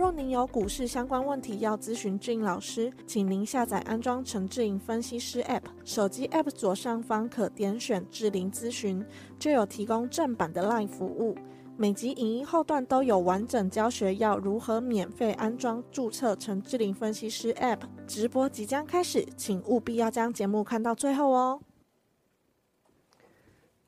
若您有股市相关问题要咨询俊老师，请您下载安装陈志颖分析师 App，手机 App 左上方可点选志玲咨询，就有提供正版的 LINE 服务。每集影音后段都有完整教学，要如何免费安装、注册陈志玲分析师 App。直播即将开始，请务必要将节目看到最后哦。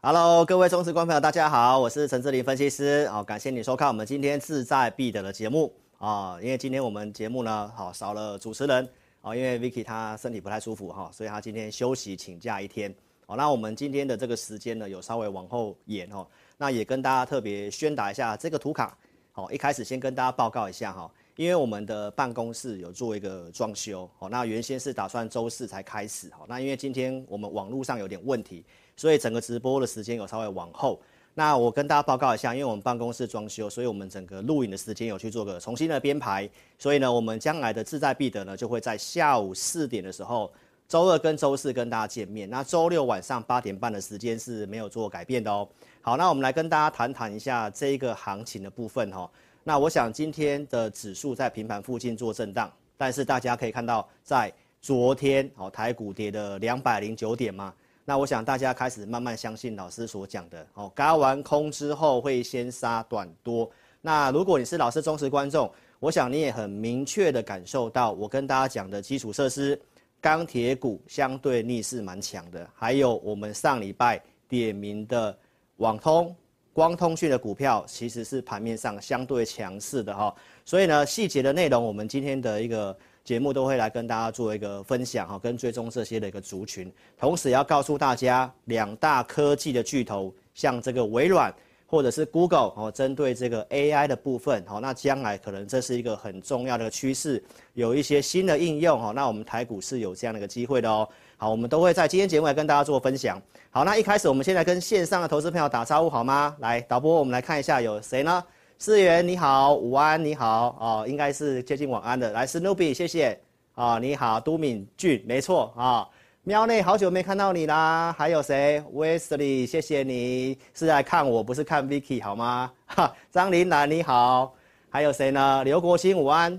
Hello，各位忠实观众朋友，大家好，我是陈志玲分析师，好，感谢你收看我们今天志在必得的节目。啊，因为今天我们节目呢，好少了主持人啊，因为 Vicky 她身体不太舒服哈，所以她今天休息请假一天。好，那我们今天的这个时间呢，有稍微往后延哦。那也跟大家特别宣达一下这个图卡。好，一开始先跟大家报告一下哈，因为我们的办公室有做一个装修，好，那原先是打算周四才开始，好，那因为今天我们网络上有点问题，所以整个直播的时间有稍微往后。那我跟大家报告一下，因为我们办公室装修，所以我们整个录影的时间有去做个重新的编排，所以呢，我们将来的志在必得呢，就会在下午四点的时候，周二跟周四跟大家见面。那周六晚上八点半的时间是没有做改变的哦。好，那我们来跟大家谈谈一下这一个行情的部分哈。那我想今天的指数在平盘附近做震荡，但是大家可以看到，在昨天哦，台股跌了两百零九点嘛。那我想大家开始慢慢相信老师所讲的哦，嘎完空之后会先杀短多。那如果你是老师忠实观众，我想你也很明确的感受到我跟大家讲的基础设施、钢铁股相对逆势蛮强的，还有我们上礼拜点名的网通、光通讯的股票，其实是盘面上相对强势的哈。所以呢，细节的内容我们今天的一个。节目都会来跟大家做一个分享哈，跟追踪这些的一个族群，同时要告诉大家，两大科技的巨头，像这个微软或者是 Google 哦，针对这个 AI 的部分哦，那将来可能这是一个很重要的趋势，有一些新的应用哦，那我们台股是有这样的一个机会的哦。好，我们都会在今天节目来跟大家做分享。好，那一开始我们先来跟线上的投资朋友打招呼好吗？来，导播，我们来看一下有谁呢？思源你好，午安你好哦，应该是接近晚安的。来，Snoopy 谢谢啊、哦，你好，都敏俊没错啊、哦，喵内好久没看到你啦。还有谁？Wesley 谢谢你是来看我不是看 Vicky 好吗？哈，张琳兰你好，还有谁呢？刘国兴午安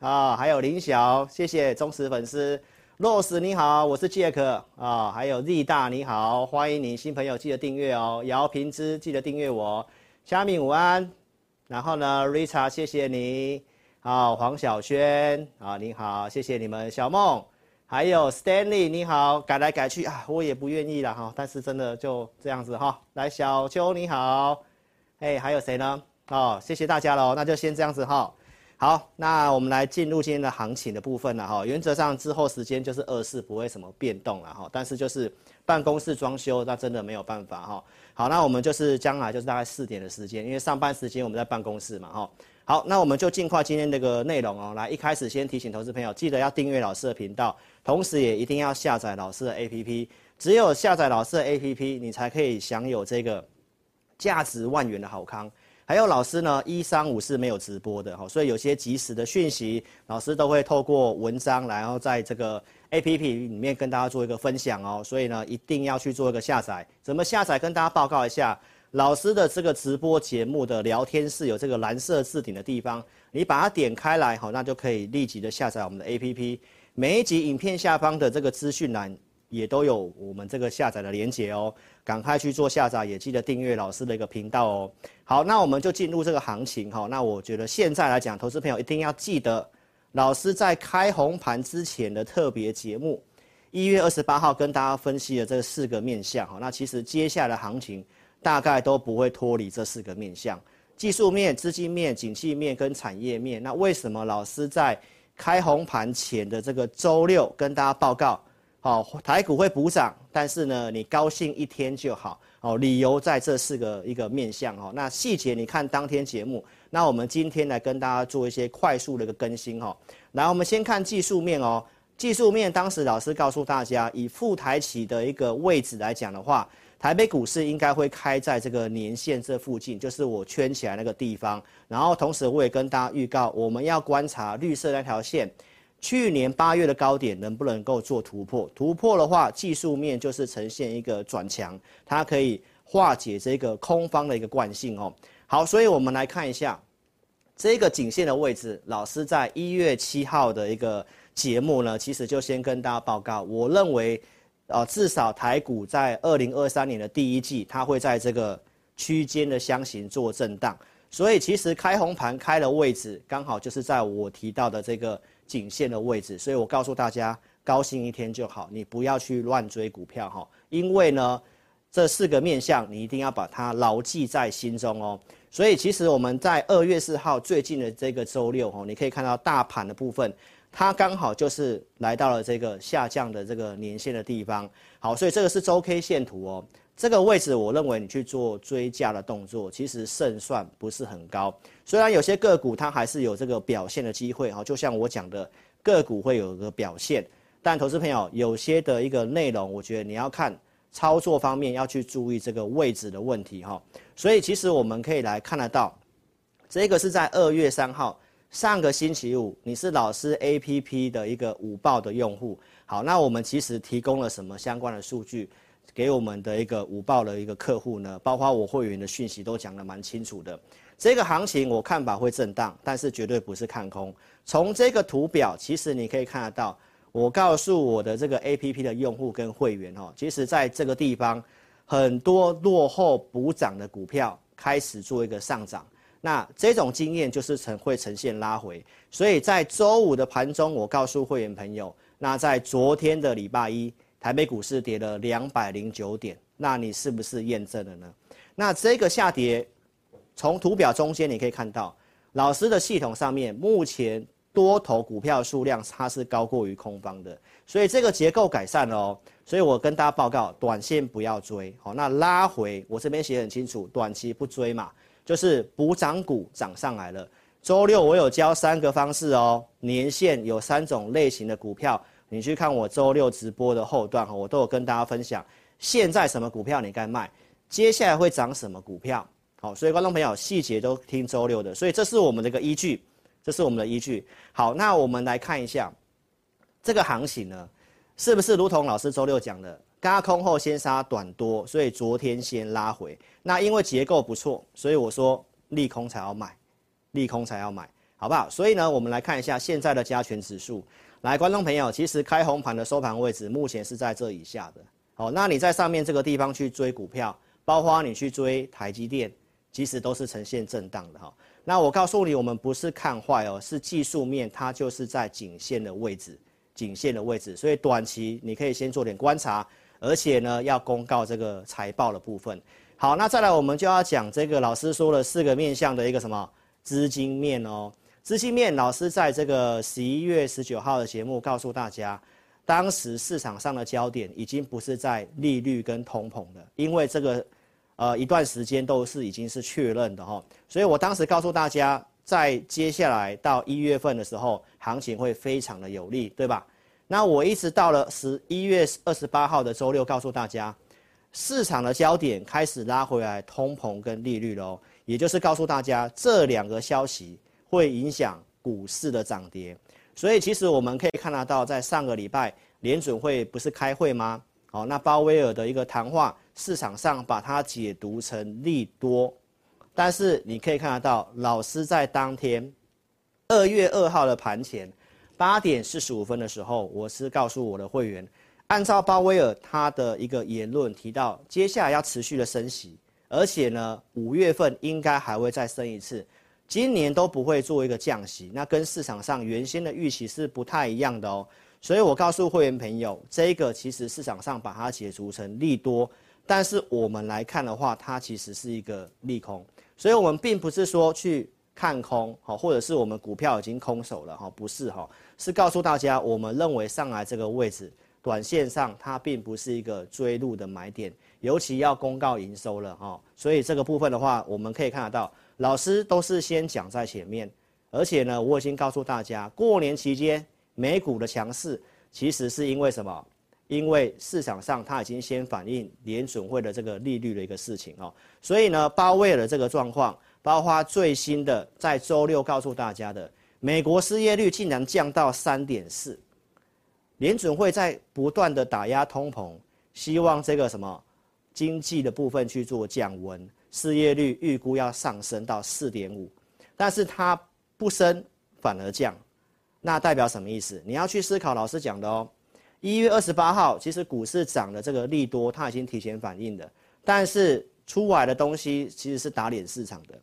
啊、哦，还有林晓谢谢忠实粉丝。Rose 你好，我是 Jack 啊、哦，还有 Z 大你好，欢迎你新朋友记得订阅哦。姚平之记得订阅我，虾米午安。然后呢，Rita，谢谢你，好，黄小轩，啊，你好，谢谢你们，小梦，还有 Stanley，你好，改来改去啊，我也不愿意了哈，但是真的就这样子哈，来，小秋你好，哎，还有谁呢？哦，谢谢大家喽，那就先这样子哈，好，那我们来进入今天的行情的部分了哈，原则上之后时间就是二四不会什么变动了哈，但是就是办公室装修，那真的没有办法哈。好，那我们就是将来就是大概四点的时间，因为上班时间我们在办公室嘛，哈。好，那我们就尽快今天这个内容哦。来，一开始先提醒投资朋友，记得要订阅老师的频道，同时也一定要下载老师的 APP。只有下载老师的 APP，你才可以享有这个价值万元的好康。还有老师呢，一三五是没有直播的哈，所以有些即时的讯息，老师都会透过文章，然后在这个。A P P 里面跟大家做一个分享哦，所以呢，一定要去做一个下载。怎么下载？跟大家报告一下，老师的这个直播节目的聊天室有这个蓝色置顶的地方，你把它点开来，好，那就可以立即的下载我们的 A P P。每一集影片下方的这个资讯栏也都有我们这个下载的连接哦，赶快去做下载，也记得订阅老师的一个频道哦。好，那我们就进入这个行情哈。那我觉得现在来讲，投资朋友一定要记得。老师在开红盘之前的特别节目，一月二十八号跟大家分析的这四个面向哈，那其实接下来的行情大概都不会脱离这四个面向：技术面、资金面、景气面跟产业面。那为什么老师在开红盘前的这个周六跟大家报告，好，台股会补涨，但是呢，你高兴一天就好，哦，理由在这四个一个面向哦，那细节你看当天节目。那我们今天来跟大家做一些快速的一个更新哈，来，我们先看技术面哦。技术面，当时老师告诉大家，以富台企的一个位置来讲的话，台北股市应该会开在这个年线这附近，就是我圈起来那个地方。然后同时我也跟大家预告，我们要观察绿色那条线，去年八月的高点能不能够做突破？突破的话，技术面就是呈现一个转强，它可以化解这个空方的一个惯性哦。好，所以我们来看一下这个颈线的位置，老师在一月七号的一个。节目呢，其实就先跟大家报告，我认为，呃，至少台股在二零二三年的第一季，它会在这个区间的箱型做震荡，所以其实开红盘开的位置，刚好就是在我提到的这个颈线的位置，所以我告诉大家，高兴一天就好，你不要去乱追股票哈，因为呢，这四个面向你一定要把它牢记在心中哦。所以其实我们在二月四号最近的这个周六哦，你可以看到大盘的部分。它刚好就是来到了这个下降的这个年线的地方，好，所以这个是周 K 线图哦。这个位置我认为你去做追加的动作，其实胜算不是很高。虽然有些个股它还是有这个表现的机会哈，就像我讲的个股会有个表现，但投资朋友有些的一个内容，我觉得你要看操作方面要去注意这个位置的问题哈。所以其实我们可以来看得到，这个是在二月三号。上个星期五，你是老师 APP 的一个午报的用户。好，那我们其实提供了什么相关的数据给我们的一个午报的一个客户呢？包括我会员的讯息都讲得蛮清楚的。这个行情我看法会震荡，但是绝对不是看空。从这个图表，其实你可以看得到，我告诉我的这个 APP 的用户跟会员哦，其实在这个地方，很多落后补涨的股票开始做一个上涨。那这种经验就是呈会呈现拉回，所以在周五的盘中，我告诉会员朋友，那在昨天的礼拜一，台北股市跌了两百零九点，那你是不是验证了呢？那这个下跌，从图表中间你可以看到，老师的系统上面目前多头股票数量它是高过于空方的，所以这个结构改善了哦，所以我跟大家报告，短线不要追，好，那拉回我这边写很清楚，短期不追嘛。就是补涨股涨上来了。周六我有教三个方式哦，年线有三种类型的股票，你去看我周六直播的后段，我都有跟大家分享。现在什么股票你该卖，接下来会涨什么股票，好，所以观众朋友细节都听周六的，所以这是我们的一个依据，这是我们的依据。好，那我们来看一下这个行情呢，是不是如同老师周六讲的？轧空后先杀短多，所以昨天先拉回。那因为结构不错，所以我说利空才要买，利空才要买，好不好？所以呢，我们来看一下现在的加权指数。来，观众朋友，其实开红盘的收盘位置目前是在这以下的。好，那你在上面这个地方去追股票，包括你去追台积电，其实都是呈现震荡的哈。那我告诉你，我们不是看坏哦，是技术面它就是在颈线的位置，颈线的位置，所以短期你可以先做点观察。而且呢，要公告这个财报的部分。好，那再来我们就要讲这个老师说了四个面向的一个什么资金面哦。资金面，老师在这个十一月十九号的节目告诉大家，当时市场上的焦点已经不是在利率跟通膨的，因为这个呃一段时间都是已经是确认的哈。所以我当时告诉大家，在接下来到一月份的时候，行情会非常的有利，对吧？那我一直到了十一月二十八号的周六，告诉大家，市场的焦点开始拉回来，通膨跟利率喽，也就是告诉大家这两个消息会影响股市的涨跌。所以其实我们可以看得到，在上个礼拜联准会不是开会吗？好，那鲍威尔的一个谈话，市场上把它解读成利多，但是你可以看得到，老师在当天二月二号的盘前。八点四十五分的时候，我是告诉我的会员，按照鲍威尔他的一个言论提到，接下来要持续的升息，而且呢，五月份应该还会再升一次，今年都不会做一个降息，那跟市场上原先的预期是不太一样的哦。所以我告诉会员朋友，这个其实市场上把它解读成利多，但是我们来看的话，它其实是一个利空，所以我们并不是说去。看空好，或者是我们股票已经空手了哈，不是哈，是告诉大家，我们认为上来这个位置，短线上它并不是一个追入的买点，尤其要公告营收了哈，所以这个部分的话，我们可以看得到，老师都是先讲在前面，而且呢，我已经告诉大家，过年期间美股的强势，其实是因为什么？因为市场上它已经先反映联准会的这个利率的一个事情哦，所以呢，鲍威尔的这个状况，包括最新的在周六告诉大家的，美国失业率竟然降到三点四，联准会在不断的打压通膨，希望这个什么经济的部分去做降温，失业率预估要上升到四点五，但是它不升反而降，那代表什么意思？你要去思考老师讲的哦。一月二十八号，其实股市涨的这个利多，它已经提前反应了，但是出来的东西其实是打脸市场的。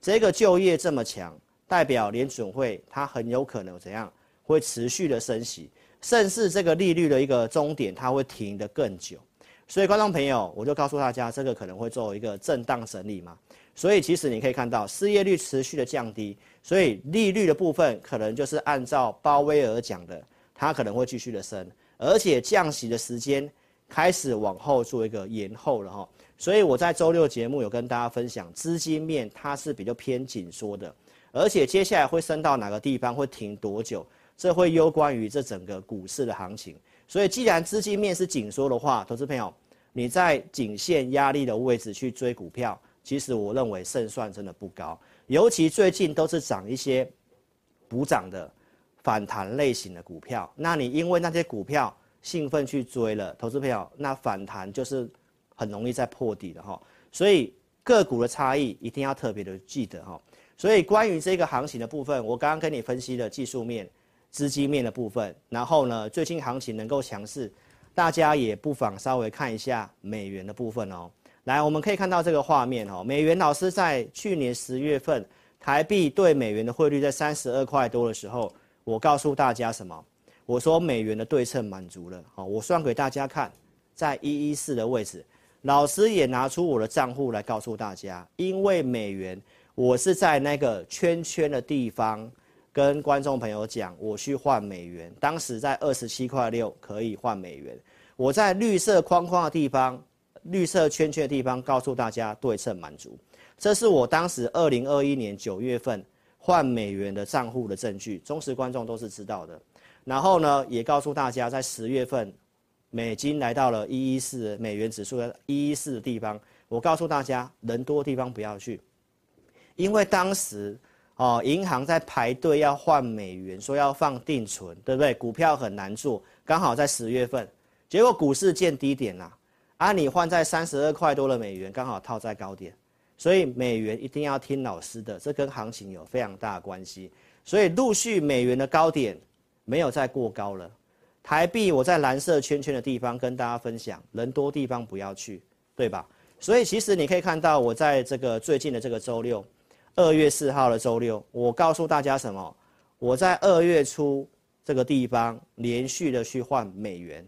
这个就业这么强，代表联准会它很有可能怎样，会持续的升息，甚至这个利率的一个终点，它会停得更久。所以观众朋友，我就告诉大家，这个可能会做一个震荡整理嘛。所以其实你可以看到，失业率持续的降低，所以利率的部分可能就是按照鲍威尔讲的，它可能会继续的升。而且降息的时间开始往后做一个延后了哈，所以我在周六节目有跟大家分享，资金面它是比较偏紧缩的，而且接下来会升到哪个地方，会停多久，这会攸关于这整个股市的行情。所以既然资金面是紧缩的话，投资朋友你在颈线压力的位置去追股票，其实我认为胜算真的不高，尤其最近都是涨一些补涨的。反弹类型的股票，那你因为那些股票兴奋去追了，投资朋友，那反弹就是很容易再破底的哈。所以个股的差异一定要特别的记得哈。所以关于这个行情的部分，我刚刚跟你分析的技术面、资金面的部分，然后呢，最近行情能够强势，大家也不妨稍微看一下美元的部分哦。来，我们可以看到这个画面哦，美元老师在去年十月份台币对美元的汇率在三十二块多的时候。我告诉大家什么？我说美元的对称满足了，好，我算给大家看，在一一四的位置，老师也拿出我的账户来告诉大家，因为美元，我是在那个圈圈的地方跟观众朋友讲，我去换美元，当时在二十七块六可以换美元，我在绿色框框的地方，绿色圈圈的地方告诉大家对称满足，这是我当时二零二一年九月份。换美元的账户的证据，忠实观众都是知道的。然后呢，也告诉大家，在十月份，美金来到了一一四，美元指数的一一四的地方，我告诉大家，人多的地方不要去，因为当时哦，银行在排队要换美元，说要放定存，对不对？股票很难做，刚好在十月份，结果股市见低点啦，啊，你换在三十二块多的美元，刚好套在高点。所以美元一定要听老师的，这跟行情有非常大的关系。所以陆续美元的高点没有再过高了。台币我在蓝色圈圈的地方跟大家分享，人多地方不要去，对吧？所以其实你可以看到，我在这个最近的这个周六，二月四号的周六，我告诉大家什么？我在二月初这个地方连续的去换美元，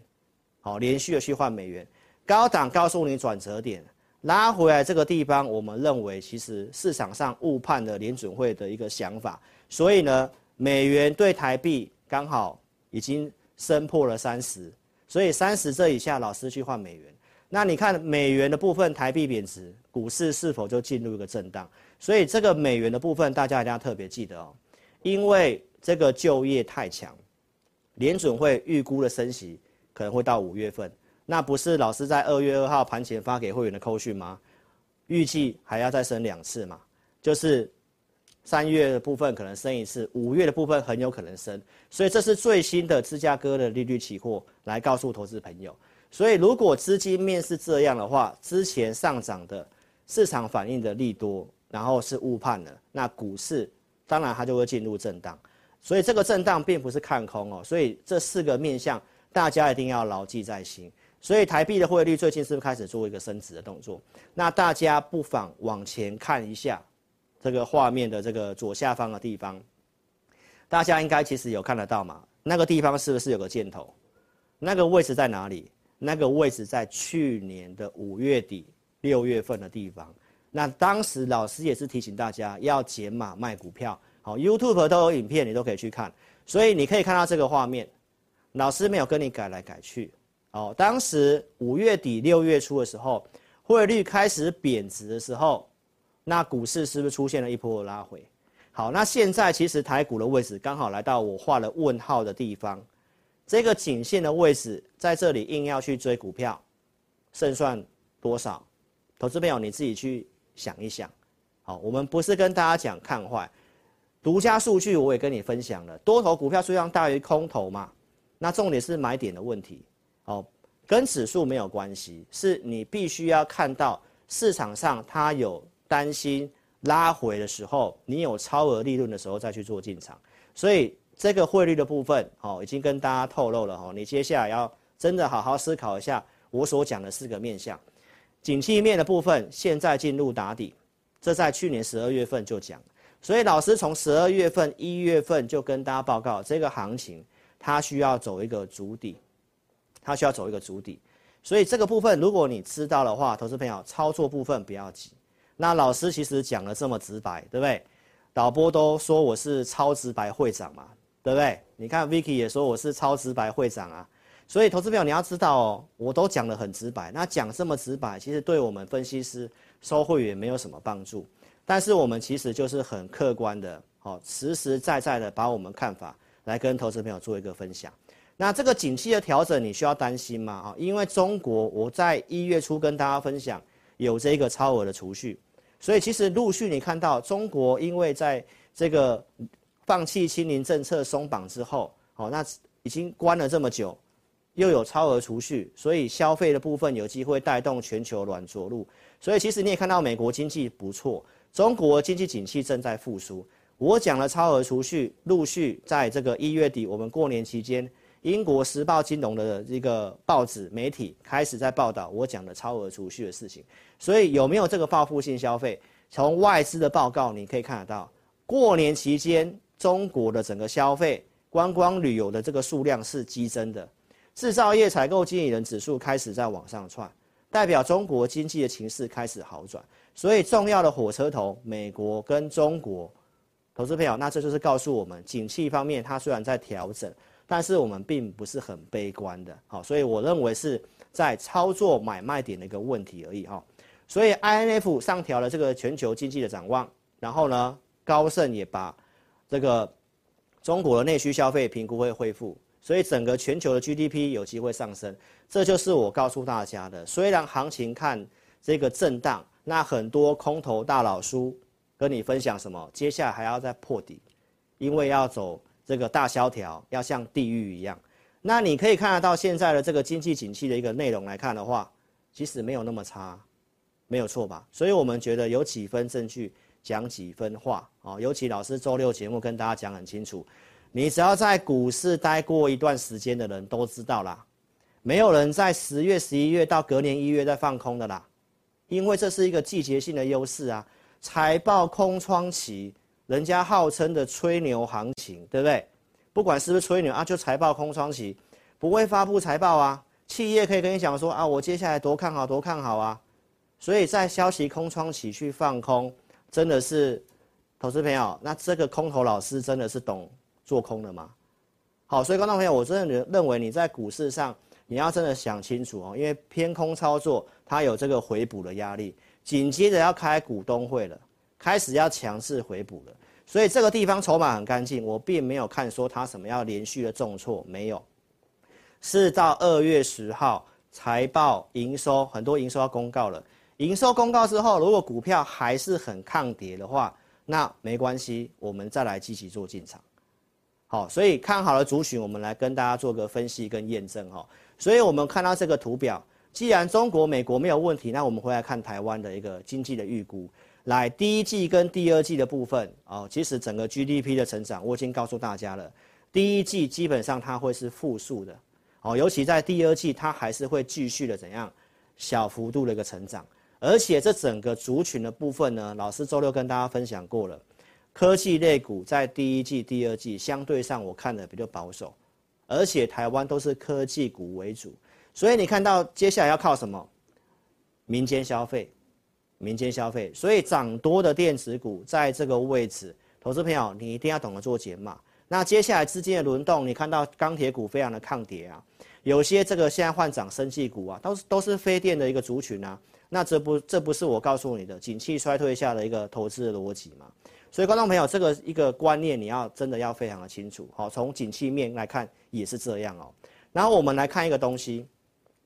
好，连续的去换美元，高档告诉你转折点。拉回来这个地方，我们认为其实市场上误判了联准会的一个想法，所以呢，美元对台币刚好已经升破了三十，所以三十这以下，老师去换美元。那你看美元的部分，台币贬值，股市是否就进入一个震荡？所以这个美元的部分，大家一定要特别记得哦，因为这个就业太强，联准会预估的升息可能会到五月份。那不是老师在二月二号盘前发给会员的扣讯吗？预计还要再升两次嘛，就是三月的部分可能升一次，五月的部分很有可能升，所以这是最新的芝加哥的利率期货来告诉投资朋友。所以如果资金面是这样的话，之前上涨的市场反应的利多，然后是误判了，那股市当然它就会进入震荡。所以这个震荡并不是看空哦，所以这四个面向大家一定要牢记在心。所以台币的汇率最近是不是开始做一个升值的动作？那大家不妨往前看一下这个画面的这个左下方的地方，大家应该其实有看得到嘛？那个地方是不是有个箭头？那个位置在哪里？那个位置在去年的五月底、六月份的地方。那当时老师也是提醒大家要减码卖股票。好，YouTube 都有影片，你都可以去看。所以你可以看到这个画面，老师没有跟你改来改去。哦，当时五月底六月初的时候，汇率开始贬值的时候，那股市是不是出现了一波拉回？好，那现在其实台股的位置刚好来到我画了问号的地方，这个颈线的位置在这里，硬要去追股票，胜算多少？投资朋友你自己去想一想。好，我们不是跟大家讲看坏，独家数据我也跟你分享了，多头股票数量大于空头嘛，那重点是买点的问题。好，跟指数没有关系，是你必须要看到市场上它有担心拉回的时候，你有超额利润的时候再去做进场。所以这个汇率的部分，哦，已经跟大家透露了哦，你接下来要真的好好思考一下我所讲的四个面向，景气面的部分现在进入打底。这在去年十二月份就讲，所以老师从十二月份、一月份就跟大家报告，这个行情它需要走一个主底，它需要走一个主底。所以这个部分如果你知道的话，投资朋友操作部分不要急。那老师其实讲的这么直白，对不对？导播都说我是超直白会长嘛，对不对？你看 Vicky 也说我是超直白会长啊。所以投资朋友你要知道哦，我都讲得很直白。那讲这么直白，其实对我们分析师。收会员没有什么帮助，但是我们其实就是很客观的，哦，实实在在的把我们看法来跟投资朋友做一个分享。那这个景气的调整，你需要担心吗？啊，因为中国我在一月初跟大家分享有这个超额的储蓄，所以其实陆续你看到中国因为在这个放弃清零政策松绑之后，好，那已经关了这么久，又有超额储蓄，所以消费的部分有机会带动全球软着陆。所以其实你也看到美国经济不错，中国经济景气正在复苏。我讲了超额储蓄，陆续在这个一月底，我们过年期间，英国时报金融的这个报纸媒体开始在报道我讲的超额储蓄的事情。所以有没有这个报复性消费？从外资的报告你可以看得到，过年期间中国的整个消费、观光旅游的这个数量是激增的，制造业采购经理人指数开始在往上窜。代表中国经济的情势开始好转，所以重要的火车头，美国跟中国，投资朋友，那这就是告诉我们，景气方面它虽然在调整，但是我们并不是很悲观的，好，所以我认为是在操作买卖点的一个问题而已哈。所以 INF 上调了这个全球经济的展望，然后呢，高盛也把这个中国的内需消费评估会恢复。所以整个全球的 GDP 有机会上升，这就是我告诉大家的。虽然行情看这个震荡，那很多空头大佬叔跟你分享什么？接下来还要再破底，因为要走这个大萧条，要像地狱一样。那你可以看得到现在的这个经济景气的一个内容来看的话，其实没有那么差，没有错吧？所以我们觉得有几分证据讲几分话啊。尤其老师周六节目跟大家讲很清楚。你只要在股市待过一段时间的人都知道啦，没有人在十月、十一月到隔年一月再放空的啦，因为这是一个季节性的优势啊。财报空窗期，人家号称的吹牛行情，对不对？不管是不是吹牛啊，就财报空窗期，不会发布财报啊。企业可以跟你讲说啊，我接下来多看好，多看好啊。所以在消息空窗期去放空，真的是投资朋友，那这个空头老师真的是懂。做空的吗？好，所以观众朋友，我真的认为你在股市上，你要真的想清楚哦，因为偏空操作它有这个回补的压力，紧接着要开股东会了，开始要强势回补了，所以这个地方筹码很干净，我并没有看说它什么要连续的重挫，没有，是到二月十号财报营收很多营收要公告了，营收公告之后，如果股票还是很抗跌的话，那没关系，我们再来积极做进场。好，所以看好了族群，我们来跟大家做个分析跟验证哈。所以我们看到这个图表，既然中国、美国没有问题，那我们回来看台湾的一个经济的预估。来，第一季跟第二季的部分哦，其实整个 GDP 的成长，我已经告诉大家了，第一季基本上它会是负数的，哦，尤其在第二季，它还是会继续的怎样小幅度的一个成长，而且这整个族群的部分呢，老师周六跟大家分享过了。科技类股在第一季、第二季相对上，我看的比较保守，而且台湾都是科技股为主，所以你看到接下来要靠什么？民间消费，民间消费，所以涨多的电子股在这个位置，投资朋友你一定要懂得做减码。那接下来资金的轮动，你看到钢铁股非常的抗跌啊，有些这个现在换涨生技股啊，都是都是非电的一个族群啊，那这不这不是我告诉你的景气衰退下的一个投资的逻辑吗？所以观众朋友，这个一个观念你要真的要非常的清楚。好，从景气面来看也是这样哦。然后我们来看一个东西，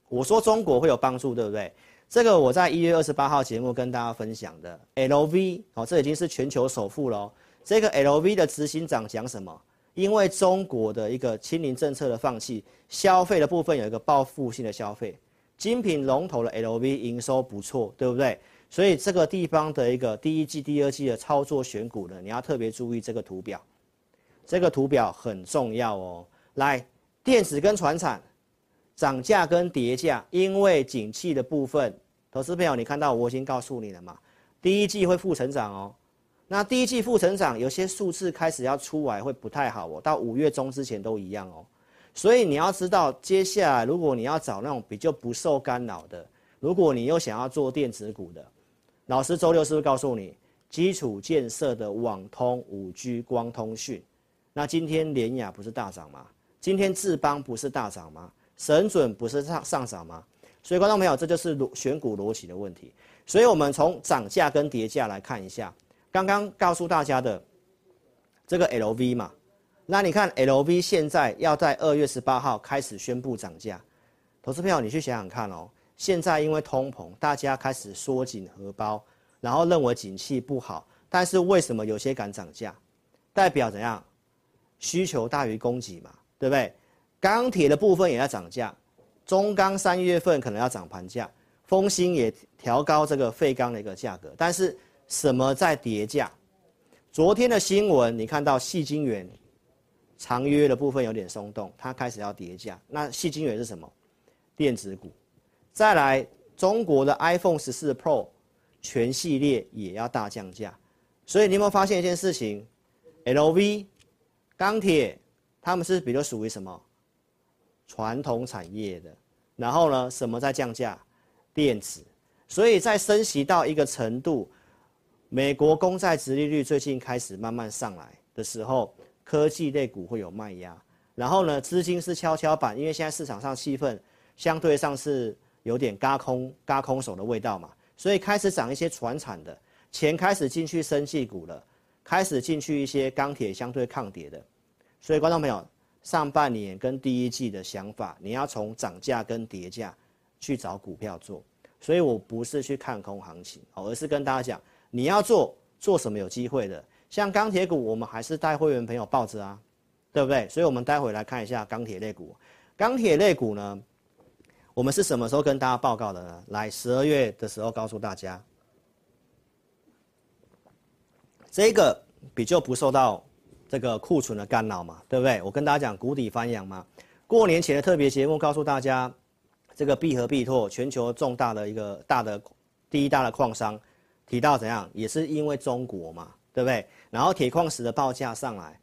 我说中国会有帮助，对不对？这个我在一月二十八号节目跟大家分享的 LV，哦，这已经是全球首富了。这个 LV 的执行长讲什么？因为中国的一个清零政策的放弃，消费的部分有一个报复性的消费，精品龙头的 LV 营收不错，对不对？所以这个地方的一个第一季、第二季的操作选股呢，你要特别注意这个图表，这个图表很重要哦。来，电子跟传产涨价跟跌价，因为景气的部分，投资朋友你看到我已经告诉你了嘛，第一季会负成长哦。那第一季负成长，有些数字开始要出来，会不太好哦。到五月中之前都一样哦。所以你要知道，接下来如果你要找那种比较不受干扰的，如果你又想要做电子股的，老师周六是不是告诉你，基础建设的网通、五 G、光通讯？那今天联亚不是大涨吗？今天智邦不是大涨吗？神准不是上上涨吗？所以观众朋友，这就是选股逻辑的问题。所以我们从涨价跟跌价来看一下。刚刚告诉大家的这个 LV 嘛，那你看 LV 现在要在二月十八号开始宣布涨价，投资朋友你去想想看哦，现在因为通膨，大家开始缩紧荷包，然后认为景气不好，但是为什么有些敢涨价？代表怎样？需求大于供给嘛，对不对？钢铁的部分也要涨价，中钢三月份可能要涨盘价，丰兴也调高这个废钢的一个价格，但是。什么在跌价？昨天的新闻，你看到矽晶圆长约的部分有点松动，它开始要跌价。那细晶圆是什么？电子股。再来，中国的 iPhone 十四 Pro 全系列也要大降价。所以你有没有发现一件事情？LV、钢铁，他们是比较属于什么？传统产业的。然后呢，什么在降价？电子。所以在升息到一个程度。美国公债殖利率最近开始慢慢上来的时候，科技类股会有卖压。然后呢，资金是跷跷板，因为现在市场上气氛相对上是有点嘎空、嘎空手的味道嘛，所以开始涨一些传产的钱开始进去生技股了，开始进去一些钢铁相对抗跌的。所以观众朋友，上半年跟第一季的想法，你要从涨价跟跌价去找股票做。所以我不是去看空行情，而是跟大家讲。你要做做什么有机会的？像钢铁股，我们还是带会员朋友抱着啊，对不对？所以，我们待会来看一下钢铁类股。钢铁类股呢，我们是什么时候跟大家报告的呢？来，十二月的时候告诉大家，这个比较不受到这个库存的干扰嘛，对不对？我跟大家讲，谷底翻扬嘛。过年前的特别节目告诉大家，这个必和必拓全球重大的一个大的第一大的矿商。提到怎样，也是因为中国嘛，对不对？然后铁矿石的报价上来，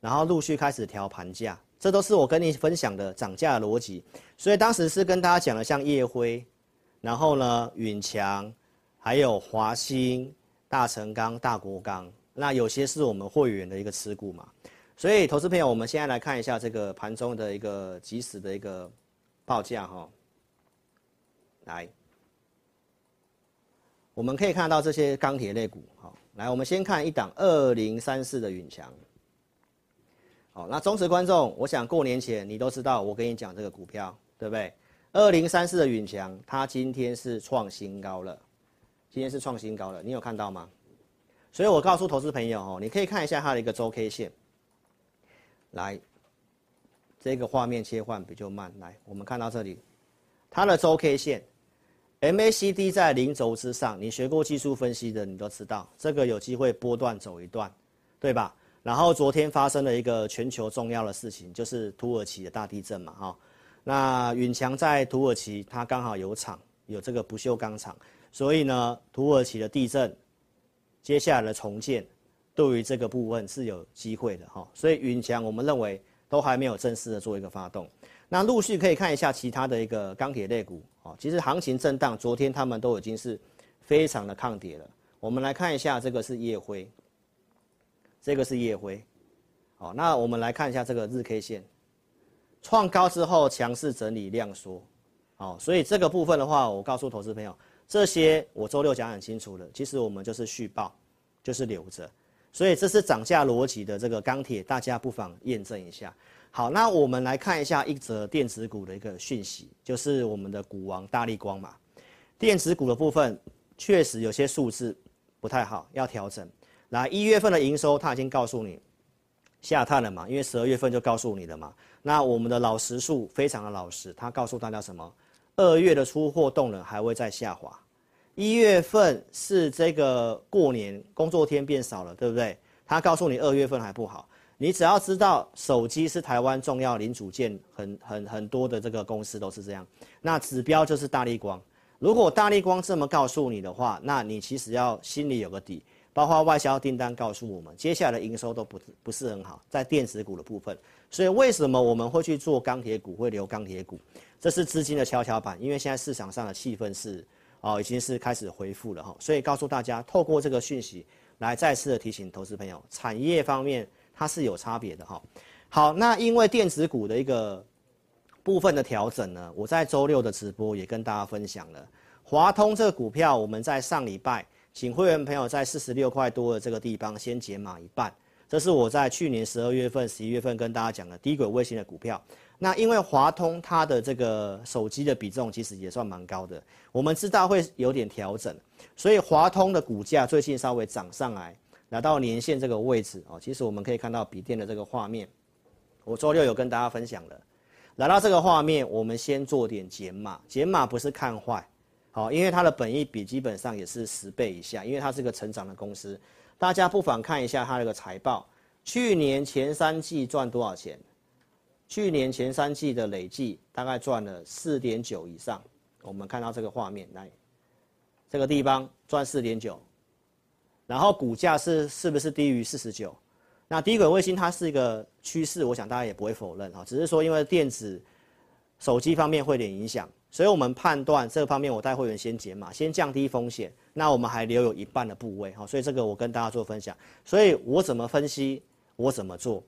然后陆续开始调盘价，这都是我跟你分享的涨价逻辑。所以当时是跟大家讲了，像夜辉，然后呢允强，还有华兴、大成钢、大国钢，那有些是我们会员的一个持股嘛。所以投资朋友，我们现在来看一下这个盘中的一个即时的一个报价哈，来。我们可以看到这些钢铁类股，好，来，我们先看一档二零三四的允强，好，那忠实观众，我想过年前你都知道，我跟你讲这个股票，对不对？二零三四的允强，它今天是创新高了，今天是创新高了，你有看到吗？所以我告诉投资朋友哦，你可以看一下它的一个周 K 线，来，这个画面切换比较慢，来，我们看到这里，它的周 K 线。MACD 在零轴之上，你学过技术分析的，你都知道这个有机会波段走一段，对吧？然后昨天发生了一个全球重要的事情，就是土耳其的大地震嘛，哈。那允强在土耳其，它刚好有厂，有这个不锈钢厂，所以呢，土耳其的地震，接下来的重建，对于这个部分是有机会的，哈。所以允强，我们认为都还没有正式的做一个发动。那陆续可以看一下其他的一个钢铁类股，哦，其实行情震荡，昨天他们都已经是非常的抗跌了。我们来看一下，这个是夜辉，这个是夜辉，好，那我们来看一下这个日 K 线，创高之后强势整理量缩，好，所以这个部分的话，我告诉投资朋友，这些我周六讲很清楚了，其实我们就是续报，就是留着。所以这是涨价逻辑的这个钢铁，大家不妨验证一下。好，那我们来看一下一则电子股的一个讯息，就是我们的股王大力光嘛。电子股的部分确实有些数字不太好，要调整。那一月份的营收他已经告诉你下探了嘛，因为十二月份就告诉你了嘛。那我们的老实数非常的老实，他告诉大家什么？二月的出货动能还会再下滑。一月份是这个过年工作天变少了，对不对？他告诉你二月份还不好。你只要知道手机是台湾重要零组件很，很很多的这个公司都是这样。那指标就是大力光。如果大力光这么告诉你的话，那你其实要心里有个底。包括外销订单告诉我们，接下来的营收都不不是很好，在电子股的部分。所以为什么我们会去做钢铁股，会留钢铁股？这是资金的跷跷板，因为现在市场上的气氛是哦，已经是开始恢复了哈。所以告诉大家，透过这个讯息来再次的提醒投资朋友，产业方面。它是有差别的哈，好，那因为电子股的一个部分的调整呢，我在周六的直播也跟大家分享了，华通这个股票，我们在上礼拜请会员朋友在四十六块多的这个地方先减码一半，这是我在去年十二月份、十一月份跟大家讲的低轨卫星的股票。那因为华通它的这个手机的比重其实也算蛮高的，我们知道会有点调整，所以华通的股价最近稍微涨上来。来到年线这个位置哦，其实我们可以看到笔电的这个画面，我周六有跟大家分享了。来到这个画面，我们先做点减码，减码不是看坏，好，因为它的本益比基本上也是十倍以下，因为它是个成长的公司。大家不妨看一下它这个财报，去年前三季赚多少钱？去年前三季的累计大概赚了四点九以上。我们看到这个画面，来这个地方赚四点九。然后股价是是不是低于四十九？那低轨卫星它是一个趋势，我想大家也不会否认哈，只是说因为电子手机方面会有点影响，所以我们判断这方面我带会员先减码，先降低风险。那我们还留有一半的部位哈，所以这个我跟大家做分享。所以我怎么分析，我怎么做。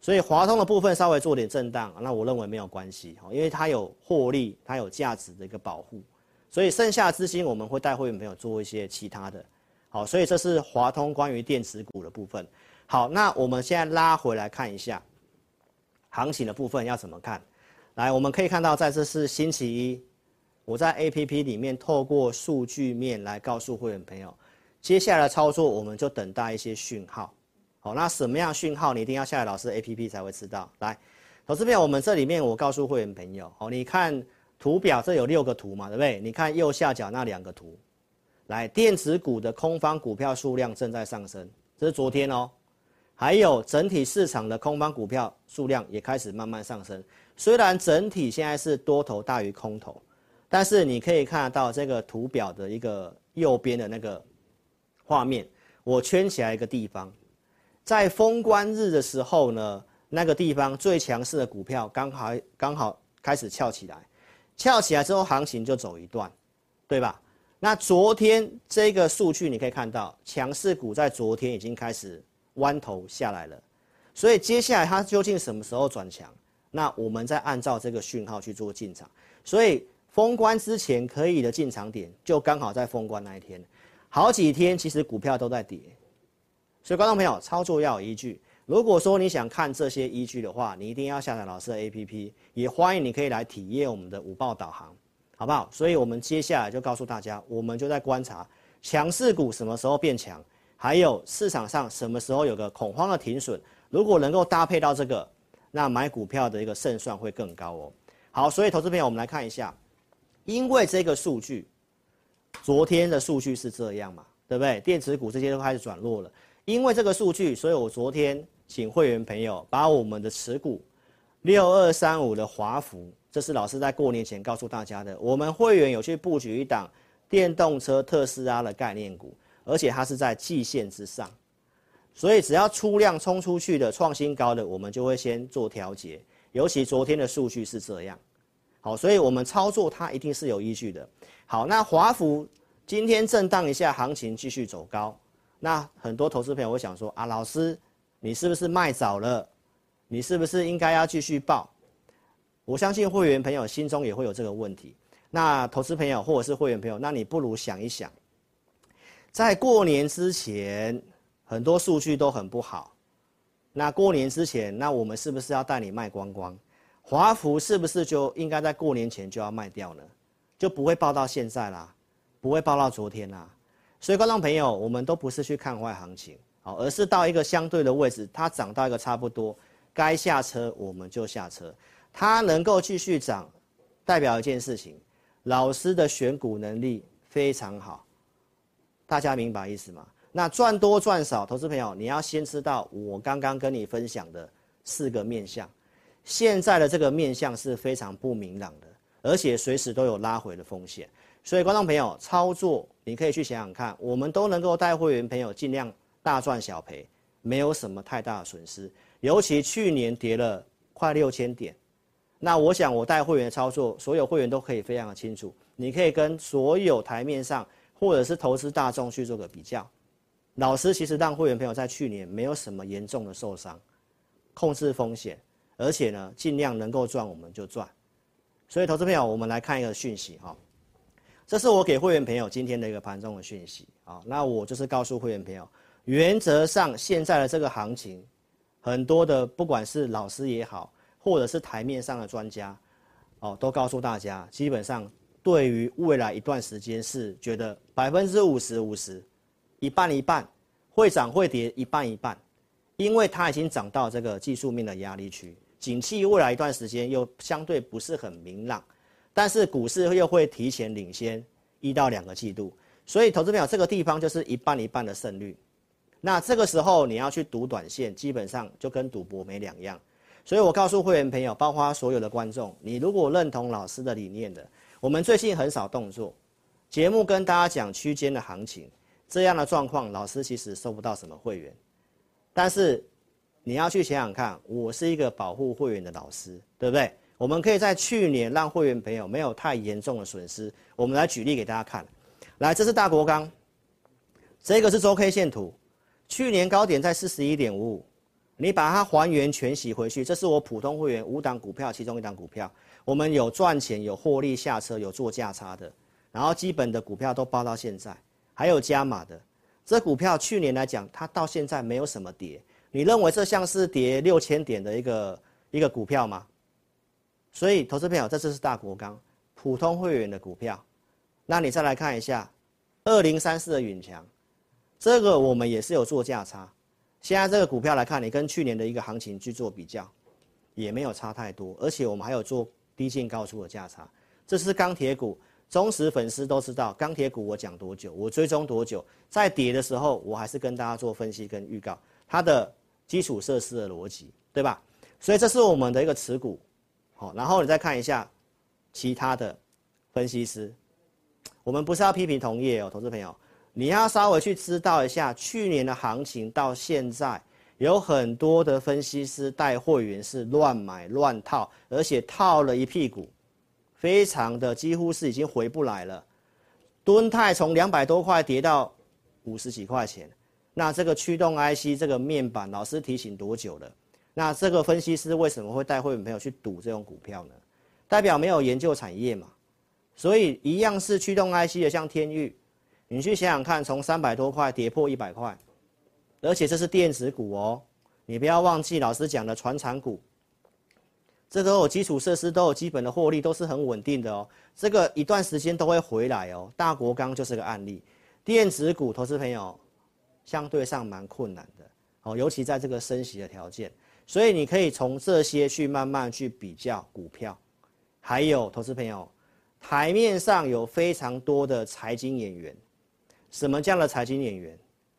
所以华通的部分稍微做点震荡，那我认为没有关系哈，因为它有获利，它有价值的一个保护。所以剩下资金我们会带会员朋友做一些其他的。好，所以这是华通关于电子股的部分。好，那我们现在拉回来看一下行情的部分要怎么看？来，我们可以看到，在这是星期一，我在 APP 里面透过数据面来告诉会员朋友，接下来的操作我们就等待一些讯号。好，那什么样讯号你一定要下载老师 APP 才会知道。来，投资朋友，我们这里面我告诉会员朋友，好，你看图表，这有六个图嘛，对不对？你看右下角那两个图。来，电子股的空方股票数量正在上升，这是昨天哦。还有整体市场的空方股票数量也开始慢慢上升。虽然整体现在是多头大于空头，但是你可以看得到这个图表的一个右边的那个画面，我圈起来一个地方，在封关日的时候呢，那个地方最强势的股票刚好刚好开始翘起来，翘起来之后行情就走一段，对吧？那昨天这个数据你可以看到，强势股在昨天已经开始弯头下来了，所以接下来它究竟什么时候转强？那我们再按照这个讯号去做进场。所以封关之前可以的进场点，就刚好在封关那一天。好几天其实股票都在跌，所以观众朋友操作要有依据。如果说你想看这些依据的话，你一定要下载老师的 APP，也欢迎你可以来体验我们的午报导航。好不好？所以我们接下来就告诉大家，我们就在观察强势股什么时候变强，还有市场上什么时候有个恐慌的停损。如果能够搭配到这个，那买股票的一个胜算会更高哦。好，所以投资朋友，我们来看一下，因为这个数据，昨天的数据是这样嘛，对不对？电子股这些都开始转弱了，因为这个数据，所以我昨天请会员朋友把我们的持股六二三五的华孚。这是老师在过年前告诉大家的。我们会员有去布局一档电动车特斯拉的概念股，而且它是在季线之上，所以只要出量冲出去的创新高的，我们就会先做调节。尤其昨天的数据是这样，好，所以我们操作它一定是有依据的。好，那华孚今天震荡一下，行情继续走高，那很多投资朋友会想说啊，老师你是不是卖早了？你是不是应该要继续报？我相信会员朋友心中也会有这个问题。那投资朋友或者是会员朋友，那你不如想一想，在过年之前，很多数据都很不好。那过年之前，那我们是不是要带你卖光光？华孚是不是就应该在过年前就要卖掉呢？就不会报到现在啦，不会报到昨天啦。所以观众朋友，我们都不是去看坏行情，好，而是到一个相对的位置，它涨到一个差不多，该下车我们就下车。它能够继续涨，代表一件事情，老师的选股能力非常好。大家明白意思吗？那赚多赚少，投资朋友你要先知道我刚刚跟你分享的四个面向。现在的这个面向是非常不明朗的，而且随时都有拉回的风险。所以观众朋友操作，你可以去想想看，我们都能够带会员朋友尽量大赚小赔，没有什么太大的损失。尤其去年跌了快六千点，那我想我带会员操作，所有会员都可以非常的清楚。你可以跟所有台面上或者是投资大众去做个比较。老师其实让会员朋友在去年没有什么严重的受伤，控制风险，而且呢尽量能够赚我们就赚。所以投资朋友，我们来看一个讯息哈，这是我给会员朋友今天的一个盘中的讯息啊。那我就是告诉会员朋友，原则上现在的这个行情，很多的不管是老师也好，或者是台面上的专家，哦，都告诉大家，基本上对于未来一段时间是觉得百分之五十五十。一半一半，会涨会跌一半一半，因为它已经涨到这个技术面的压力区，景气未来一段时间又相对不是很明朗，但是股市又会提前领先一到两个季度，所以投资朋友这个地方就是一半一半的胜率，那这个时候你要去赌短线，基本上就跟赌博没两样，所以我告诉会员朋友，包括所有的观众，你如果认同老师的理念的，我们最近很少动作，节目跟大家讲区间的行情。这样的状况，老师其实收不到什么会员，但是你要去想想看，我是一个保护会员的老师，对不对？我们可以在去年让会员朋友没有太严重的损失。我们来举例给大家看，来，这是大国钢，这个是周 K 线图，去年高点在四十一点五五，你把它还原全息回去，这是我普通会员五档股票其中一档股票，我们有赚钱、有获利下车、有做价差的，然后基本的股票都包到现在。还有加码的，这股票去年来讲，它到现在没有什么跌。你认为这像是跌六千点的一个一个股票吗？所以，投资朋友，这次是大国钢普通会员的股票。那你再来看一下，二零三四的允强，这个我们也是有做价差。现在这个股票来看，你跟去年的一个行情去做比较，也没有差太多。而且我们还有做低进高出的价差。这是钢铁股。忠实粉丝都知道钢铁股我讲多久，我追踪多久，在跌的时候，我还是跟大家做分析跟预告它的基础设施的逻辑，对吧？所以这是我们的一个持股，好，然后你再看一下其他的分析师，我们不是要批评同业哦，投资朋友，你要稍微去知道一下去年的行情到现在，有很多的分析师带会员是乱买乱套，而且套了一屁股。非常的几乎是已经回不来了，敦泰从两百多块跌到五十几块钱，那这个驱动 IC 这个面板，老师提醒多久了？那这个分析师为什么会带会员朋友去赌这种股票呢？代表没有研究产业嘛？所以一样是驱动 IC 的，像天钰，你去想想看，从三百多块跌破一百块，而且这是电子股哦，你不要忘记老师讲的传产股。这都有基础设施，都有基本的获利，都是很稳定的哦。这个一段时间都会回来哦。大国钢就是个案例，电子股投资朋友相对上蛮困难的哦，尤其在这个升息的条件，所以你可以从这些去慢慢去比较股票。还有投资朋友，台面上有非常多的财经演员，什么这样的财经演员？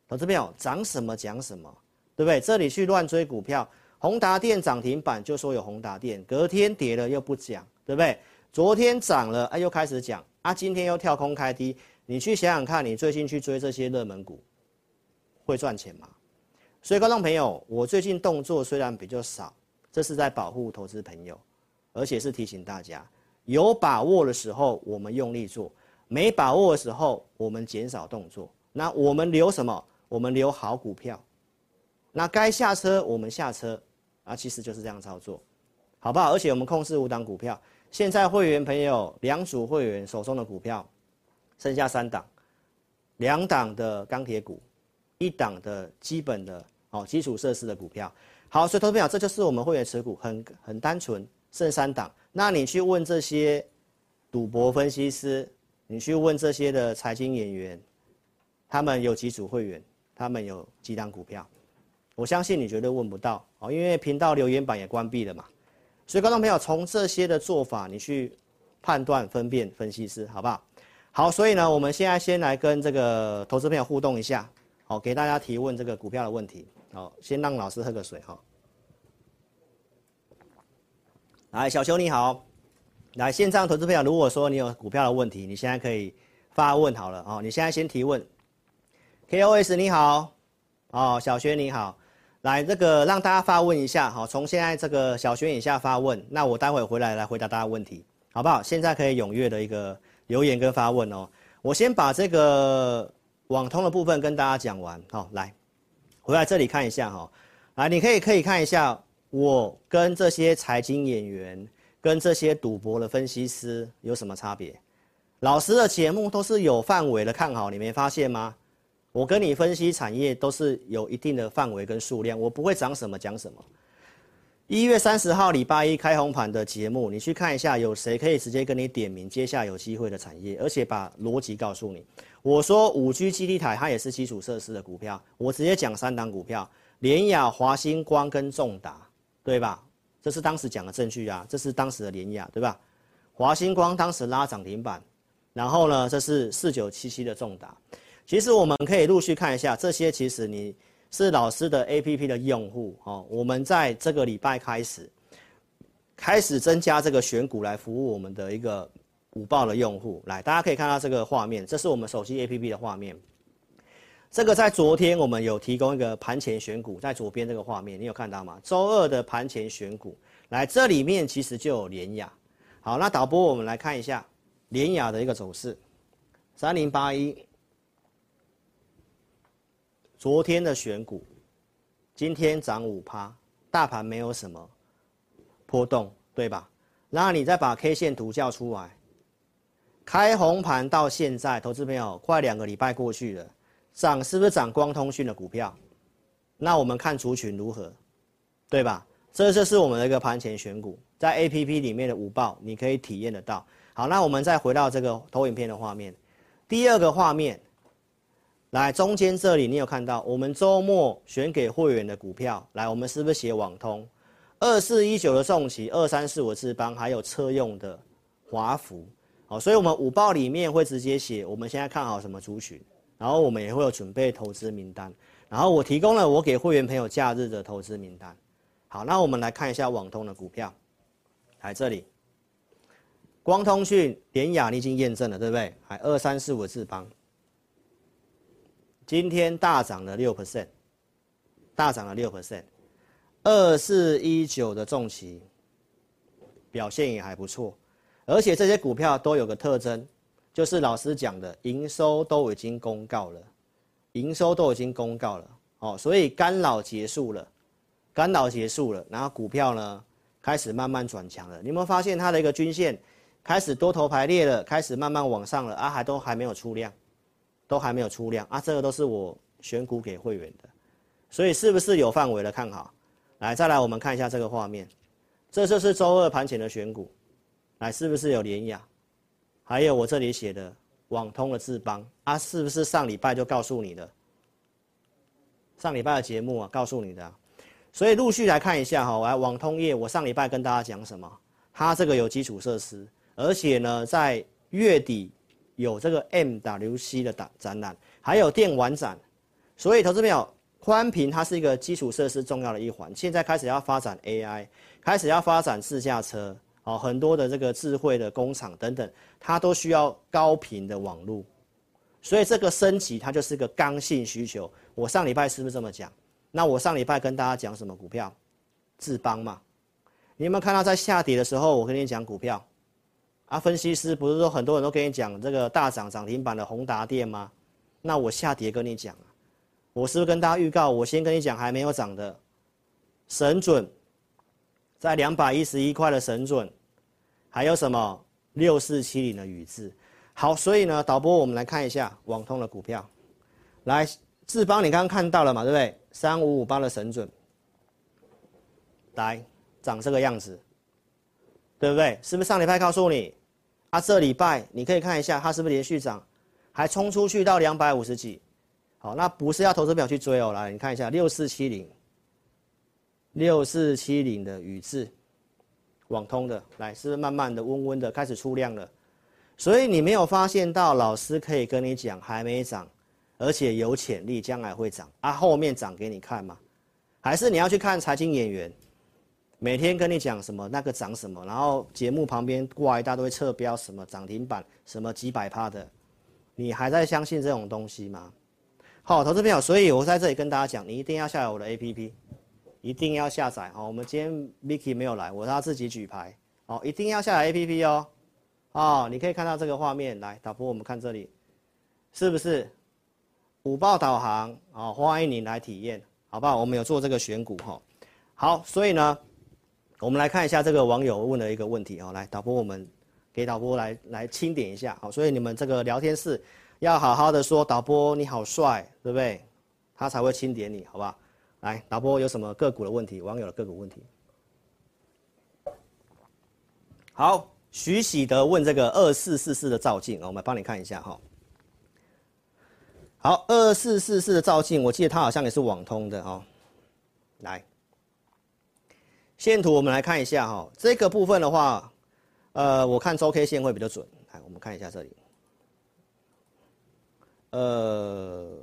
投资朋友涨什么讲什么，对不对？这里去乱追股票。宏达电涨停板就说有宏达电，隔天跌了又不讲，对不对？昨天涨了，哎，又开始讲啊，今天又跳空开低，你去想想看，你最近去追这些热门股，会赚钱吗？所以观众朋友，我最近动作虽然比较少，这是在保护投资朋友，而且是提醒大家，有把握的时候我们用力做，没把握的时候我们减少动作。那我们留什么？我们留好股票。那该下车我们下车，啊，其实就是这样操作，好不好？而且我们控制五档股票，现在会员朋友两组会员手中的股票，剩下三档，两档的钢铁股，一档的基本的哦基础设施的股票。好，所以投资朋友，这就是我们会员持股很很单纯，剩三档。那你去问这些赌博分析师，你去问这些的财经演员，他们有几组会员，他们有几档股票，我相信你绝对问不到哦，因为频道留言板也关闭了嘛。所以，观众朋友，从这些的做法，你去判断、分辨分析师，好不好？好，所以呢，我们现在先来跟这个投资朋友互动一下，好，给大家提问这个股票的问题。好，先让老师喝个水哈。来，小邱你好，来线上投资朋友，如果说你有股票的问题，你现在可以发问好了哦。你现在先提问。KOS 你好，哦，小薛你好。来，这个让大家发问一下，好，从现在这个小学以下发问，那我待会回来来回答大家问题，好不好？现在可以踊跃的一个留言跟发问哦。我先把这个网通的部分跟大家讲完，好，来，回来这里看一下哈，来，你可以可以看一下我跟这些财经演员跟这些赌博的分析师有什么差别？老师的节目都是有范围的看好，你没发现吗？我跟你分析产业都是有一定的范围跟数量，我不会讲什么讲什么。一月三十号礼拜一开红盘的节目，你去看一下，有谁可以直接跟你点名接下有机会的产业，而且把逻辑告诉你。我说五 G 基地台它也是基础设施的股票，我直接讲三档股票：联亚、华星光跟重达，对吧？这是当时讲的证据啊，这是当时的联亚，对吧？华星光当时拉涨停板，然后呢，这是四九七七的重达。其实我们可以陆续看一下这些。其实你是老师的 APP 的用户哦。我们在这个礼拜开始开始增加这个选股来服务我们的一个午报的用户。来，大家可以看到这个画面，这是我们手机 APP 的画面。这个在昨天我们有提供一个盘前选股，在左边这个画面，你有看到吗？周二的盘前选股，来这里面其实就有联亚。好，那导播我们来看一下联亚的一个走势，三零八一。昨天的选股，今天涨五趴，大盘没有什么波动，对吧？那你再把 K 线图叫出来，开红盘到现在，投资朋友快两个礼拜过去了，涨是不是涨光通讯的股票？那我们看族群如何，对吧？这就是我们的一个盘前选股，在 APP 里面的午报，你可以体验得到。好，那我们再回到这个投影片的画面，第二个画面。来，中间这里你有看到我们周末选给会员的股票？来，我们是不是写网通？二四一九的重骑，二三四五的智邦，还有车用的华孚。好，所以我们午报里面会直接写我们现在看好什么族群，然后我们也会有准备投资名单，然后我提供了我给会员朋友假日的投资名单。好，那我们来看一下网通的股票，来这里，光通讯、联亚你已经验证了，对不对？还二三四五的智邦。今天大涨了六 percent，大涨了六 percent，二四一九的重骑表现也还不错，而且这些股票都有个特征，就是老师讲的营收都已经公告了，营收都已经公告了，哦，所以干扰结束了，干扰结束了，然后股票呢开始慢慢转强了，你有没有发现它的一个均线开始多头排列了，开始慢慢往上了啊，还都还没有出量。都还没有出量啊，这个都是我选股给会员的，所以是不是有范围的看好？来，再来我们看一下这个画面，这就是周二盘前的选股，来，是不是有联亚？还有我这里写的网通的智邦啊，是不是上礼拜就告诉你的？上礼拜的节目啊，告诉你的，所以陆续来看一下哈，我来网通业，我上礼拜跟大家讲什么？它这个有基础设施，而且呢，在月底。有这个 MWC 的展展览，还有电玩展，所以投资朋友，宽频它是一个基础设施重要的一环。现在开始要发展 AI，开始要发展自驾车，哦，很多的这个智慧的工厂等等，它都需要高频的网络，所以这个升级它就是个刚性需求。我上礼拜是不是这么讲？那我上礼拜跟大家讲什么股票？智邦嘛，你有没有看到在下跌的时候，我跟你讲股票？啊，分析师不是说很多人都跟你讲这个大涨涨停板的宏达电吗？那我下跌跟你讲，我是不是跟大家预告？我先跟你讲还没有涨的神准，在两百一十一块的神准，还有什么六四七零的宇智。好，所以呢，导播我们来看一下网通的股票，来智邦你刚刚看到了嘛，对不对？三五五八的神准，来长这个样子，对不对？是不是上礼拜告诉你？啊，这礼拜你可以看一下，它是不是连续涨，还冲出去到两百五十几？好，那不是要投资表去追哦。来，你看一下六四七零，六四七零的宇智，网通的，来，是是慢慢的、温温的开始出量了？所以你没有发现到老师可以跟你讲还没涨，而且有潜力将来会涨啊，后面涨给你看吗？还是你要去看财经演员，每天跟你讲什么那个涨什么，然后节目旁边挂一大堆侧标什么涨停板什么几百趴的，你还在相信这种东西吗？好，投资朋友，所以我在这里跟大家讲，你一定要下载我的 APP，一定要下载。好，我们今天 Vicky 没有来，我让他自己举牌。哦，一定要下载 APP 哦。哦，你可以看到这个画面，来导播，我们看这里，是不是五报导航？哦，欢迎你来体验，好不好？我们有做这个选股哈。好，所以呢，我们来看一下这个网友问的一个问题哦。来，导播，我们给导播来来清点一下。好，所以你们这个聊天室要好好的说，导播你好帅，对不对？他才会清点你，好不好？来，导播有什么个股的问题？网友的个股问题。好。徐喜德问这个二四四四的兆进，我们帮你看一下哈。好，二四四四的兆进，我记得它好像也是网通的哈。来，线图我们来看一下哈，这个部分的话，呃，我看周 K 线会比较准。来，我们看一下这里。呃，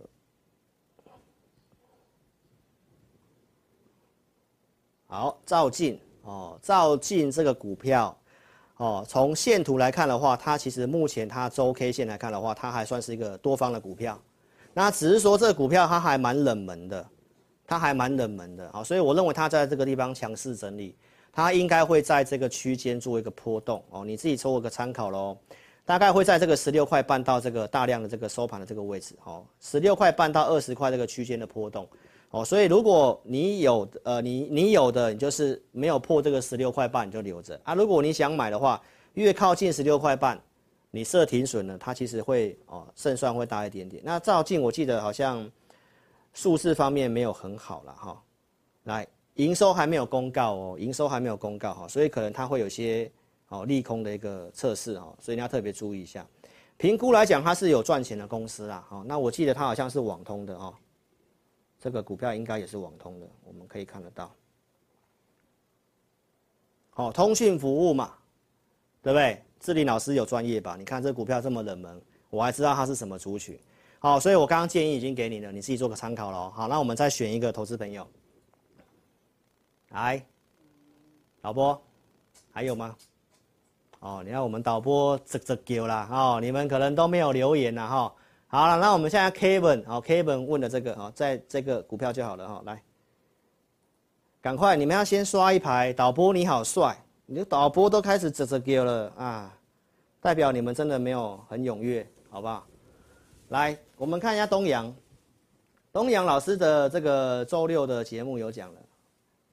好，兆进哦，兆进这个股票。哦，从线图来看的话，它其实目前它周 K 线来看的话，它还算是一个多方的股票。那只是说这个股票它还蛮冷门的，它还蛮冷门的啊，所以我认为它在这个地方强势整理，它应该会在这个区间做一个波动哦。你自己抽一个参考喽，大概会在这个十六块半到这个大量的这个收盘的这个位置哦，十六块半到二十块这个区间的波动。哦，所以如果你有呃，你你有的，你就是没有破这个十六块半，你就留着啊。如果你想买的话，越靠近十六块半，你设停损呢，它其实会哦胜算会大一点点。那照进我记得好像数字方面没有很好了哈，来营收还没有公告哦，营收还没有公告哈，所以可能它会有些哦利空的一个测试哈，所以你要特别注意一下。评估来讲，它是有赚钱的公司啦，哈，那我记得它好像是网通的哦。这个股票应该也是网通的，我们可以看得到。好，通讯服务嘛，对不对？志林老师有专业吧？你看这股票这么冷门，我还知道它是什么族群。好，所以我刚刚建议已经给你了，你自己做个参考喽。好，那我们再选一个投资朋友。来，导播，还有吗？哦，你看我们导播这这丢了哦，你们可能都没有留言了哈。好了，那我们现在 Kevin，好，Kevin 问的这个啊，在这个股票就好了哈，来，赶快，你们要先刷一排，导播你好帅，你的导播都开始啧啧叫了啊，代表你们真的没有很踊跃，好不好？来，我们看一下东阳，东阳老师的这个周六的节目有讲了，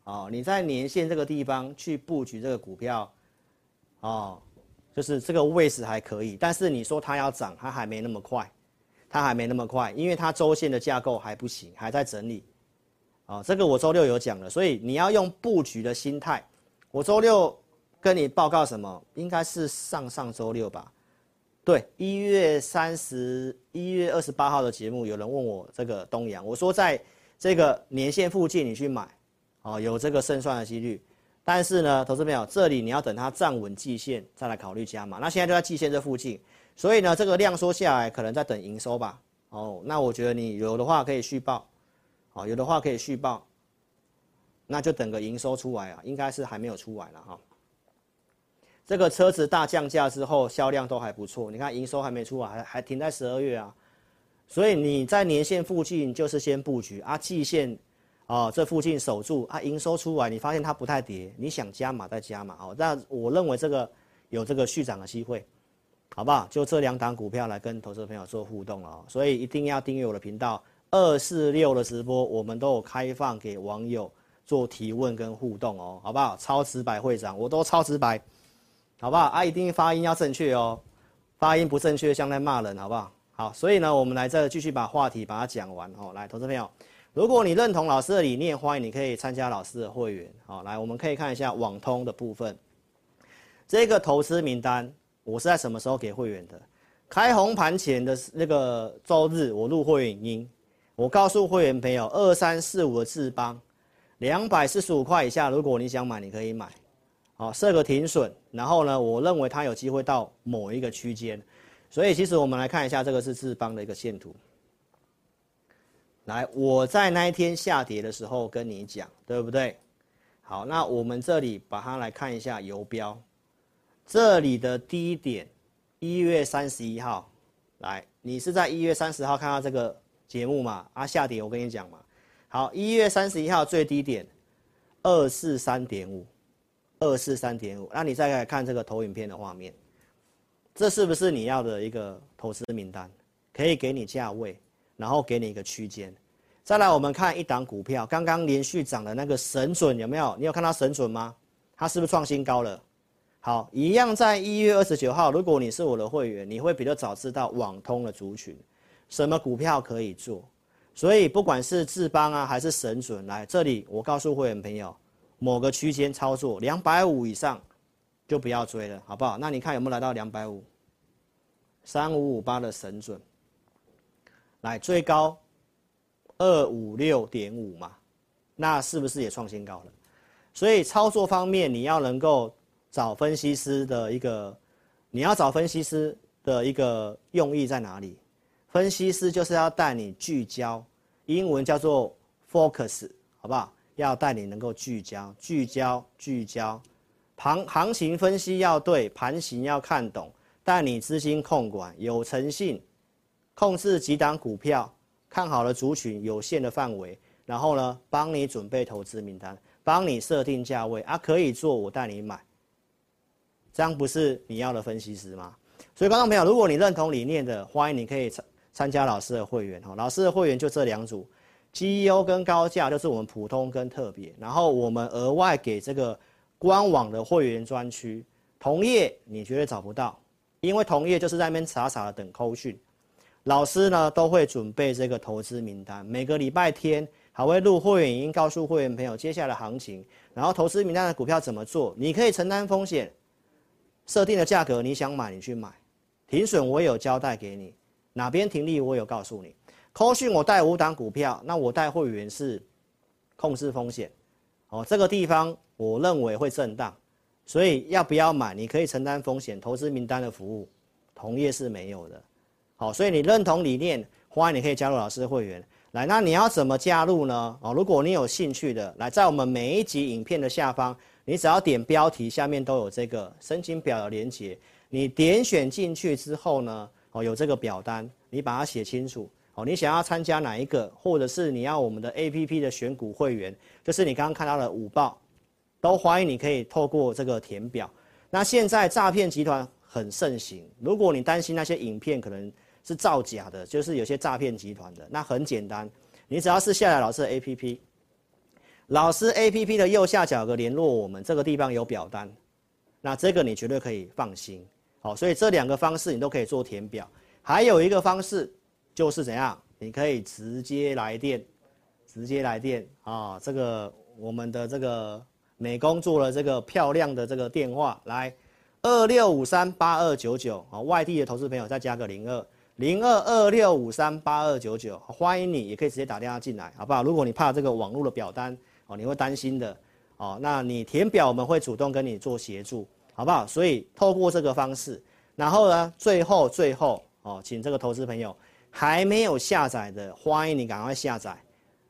哦，你在年线这个地方去布局这个股票，哦，就是这个位置还可以，但是你说它要涨，它还没那么快。它还没那么快，因为它周线的架构还不行，还在整理。啊，这个我周六有讲了，所以你要用布局的心态。我周六跟你报告什么？应该是上上周六吧？对，一月三十一月二十八号的节目，有人问我这个东阳，我说在这个年线附近你去买，哦，有这个胜算的几率。但是呢，投资朋友，这里你要等它站稳季线再来考虑加码。那现在就在季线这附近。所以呢，这个量缩下来，可能在等营收吧。哦，那我觉得你有的话可以续报，哦，有的话可以续报，那就等个营收出来啊，应该是还没有出来了哈。这个车子大降价之后，销量都还不错。你看营收还没出来，还还停在十二月啊。所以你在年线附近就是先布局啊，季线啊这附近守住啊，营收出来，你发现它不太跌，你想加码再加码哦。那我认为这个有这个续涨的机会。好不好？就这两档股票来跟投资朋友做互动哦，所以一定要订阅我的频道。二四六的直播，我们都有开放给网友做提问跟互动哦，好不好？超直白会长，我都超直白，好不好？啊，一定发音要正确哦，发音不正确像在骂人，好不好？好，所以呢，我们来这继续把话题把它讲完哦。来，投资朋友，如果你认同老师的理念，欢迎你可以参加老师的会员。好，来，我们可以看一下网通的部分。这个投资名单，我是在什么时候给会员的？开红盘前的那个周日，我录会员音，我告诉会员朋友，二三四五的智邦，两百四十五块以下，如果你想买，你可以买。好，设个停损，然后呢，我认为它有机会到某一个区间。所以，其实我们来看一下，这个是智邦的一个线图。来，我在那一天下跌的时候跟你讲，对不对？好，那我们这里把它来看一下游标，这里的低点，一月三十一号，来，你是在一月三十号看到这个节目嘛？啊，下跌，我跟你讲嘛。好，一月三十一号最低点，二四三点五，二四三点五。那你再来看这个投影片的画面。这是不是你要的一个投资名单？可以给你价位，然后给你一个区间。再来，我们看一档股票，刚刚连续涨的那个神准有没有？你有看到神准吗？它是不是创新高了？好，一样在一月二十九号，如果你是我的会员，你会比较早知道网通的族群，什么股票可以做。所以不管是智邦啊，还是神准，来这里我告诉会员朋友，某个区间操作两百五以上。就不要追了，好不好？那你看有没有来到两百五？三五五八的神准，来最高二五六点五嘛，那是不是也创新高了？所以操作方面，你要能够找分析师的一个，你要找分析师的一个用意在哪里？分析师就是要带你聚焦，英文叫做 focus，好不好？要带你能够聚焦，聚焦，聚焦。行行情分析要对，盘形要看懂，带你资金控管有诚信，控制几档股票，看好了族群有限的范围，然后呢，帮你准备投资名单，帮你设定价位啊，可以做，我带你买，这样不是你要的分析师吗？所以观众朋友，如果你认同理念的，欢迎你可以参参加老师的会员哈，老师的会员就这两组，GEO 跟高价就是我们普通跟特别，然后我们额外给这个。官网的会员专区，同业你绝对找不到，因为同业就是在那边傻傻的等扣讯，老师呢都会准备这个投资名单，每个礼拜天还会录会员音，告诉会员朋友接下来的行情，然后投资名单的股票怎么做，你可以承担风险，设定的价格你想买你去买，停损我有交代给你，哪边停利我有告诉你，扣讯我带五档股票，那我带会员是控制风险，哦这个地方。我认为会震荡，所以要不要买？你可以承担风险，投资名单的服务，同业是没有的。好，所以你认同理念，欢迎你可以加入老师的会员。来，那你要怎么加入呢？哦，如果你有兴趣的，来在我们每一集影片的下方，你只要点标题，下面都有这个申请表的连结。你点选进去之后呢，哦，有这个表单，你把它写清楚。哦，你想要参加哪一个，或者是你要我们的 APP 的选股会员，就是你刚刚看到的五报。都欢迎你可以透过这个填表。那现在诈骗集团很盛行，如果你担心那些影片可能是造假的，就是有些诈骗集团的，那很简单，你只要是下载老师的 APP，老师 APP 的右下角有个联络我们，这个地方有表单，那这个你绝对可以放心。好，所以这两个方式你都可以做填表。还有一个方式就是怎样，你可以直接来电，直接来电啊，这个我们的这个。美工做了这个漂亮的这个电话，来二六五三八二九九啊，外地的投资朋友再加个零二零二二六五三八二九九，欢迎你，也可以直接打电话进来，好不好？如果你怕这个网络的表单哦，你会担心的哦，那你填表我们会主动跟你做协助，好不好？所以透过这个方式，然后呢，最后最后哦，请这个投资朋友还没有下载的，欢迎你赶快下载。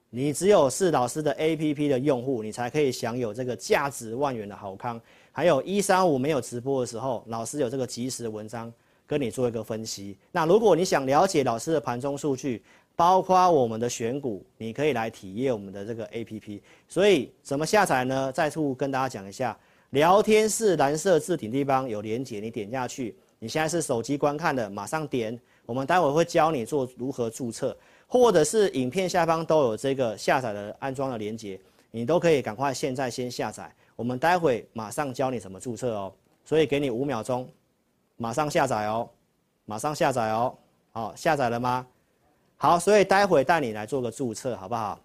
你只有是老师的 APP 的用户，你才可以享有这个价值万元的好康。还有一三五没有直播的时候，老师有这个即时的文章跟你做一个分析。那如果你想了解老师的盘中数据，包括我们的选股，你可以来体验我们的这个 APP。所以怎么下载呢？再次跟大家讲一下，聊天室蓝色字体地方有连接，你点下去。你现在是手机观看的，马上点。我们待会会教你做如何注册。或者是影片下方都有这个下载的安装的连接，你都可以赶快现在先下载。我们待会马上教你怎么注册哦，所以给你五秒钟，马上下载哦，马上下载哦，好，下载了吗？好，所以待会带你来做个注册，好不好？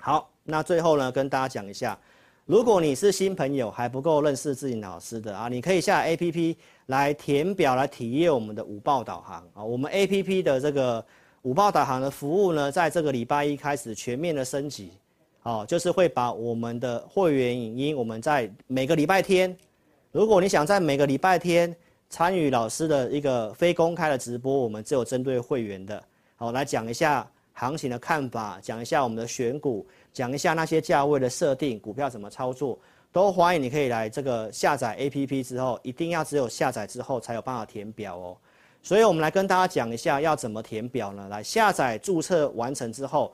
好，那最后呢，跟大家讲一下，如果你是新朋友，还不够认识志颖老师的啊，你可以下 APP 来填表，来体验我们的五报导航啊。我们 APP 的这个五报导航的服务呢，在这个礼拜一开始全面的升级，哦，就是会把我们的会员影音，我们在每个礼拜天，如果你想在每个礼拜天参与老师的一个非公开的直播，我们只有针对会员的，好，来讲一下。行情的看法，讲一下我们的选股，讲一下那些价位的设定，股票怎么操作，都欢迎你可以来这个下载 APP 之后，一定要只有下载之后才有办法填表哦。所以我们来跟大家讲一下要怎么填表呢？来下载注册完成之后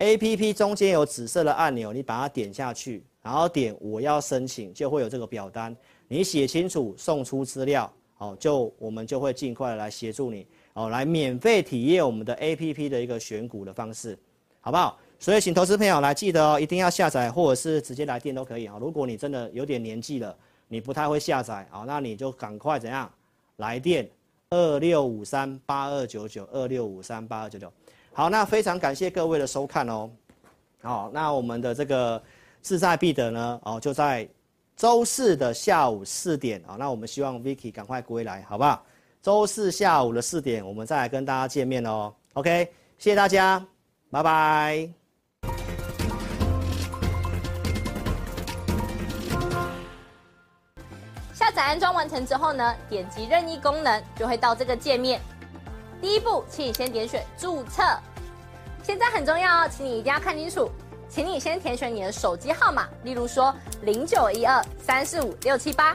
，APP 中间有紫色的按钮，你把它点下去，然后点我要申请，就会有这个表单，你写清楚送出资料，好，就我们就会尽快来协助你。哦，来免费体验我们的 APP 的一个选股的方式，好不好？所以请投资朋友来记得哦，一定要下载或者是直接来电都可以啊。如果你真的有点年纪了，你不太会下载啊，那你就赶快怎样来电二六五三八二九九二六五三八二九九。好，那非常感谢各位的收看哦。好，那我们的这个志在必得呢，哦，就在周四的下午四点啊。那我们希望 Vicky 赶快归来，好不好？周四下午的四点，我们再来跟大家见面哦。OK，谢谢大家，拜拜。下载安装完成之后呢，点击任意功能就会到这个界面。第一步，请你先点选注册。现在很重要哦，请你一定要看清楚，请你先填选你的手机号码，例如说零九一二三四五六七八。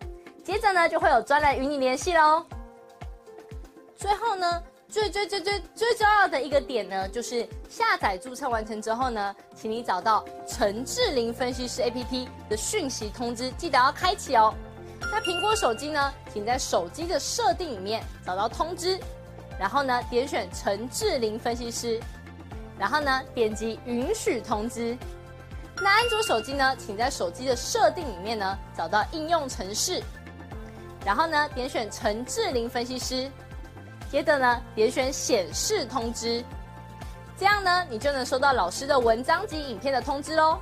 接着呢就会有专人与你联系喽。最后呢，最最最最最重要的一个点呢，就是下载注册完成之后呢，请你找到陈志玲分析师 APP 的讯息通知，记得要开启哦。那苹果手机呢，请在手机的设定里面找到通知，然后呢点选陈志玲分析师，然后呢点击允许通知。那安卓手机呢，请在手机的设定里面呢找到应用程式，然后呢点选陈志玲分析师，接着呢点选显示通知，这样呢你就能收到老师的文章及影片的通知喽。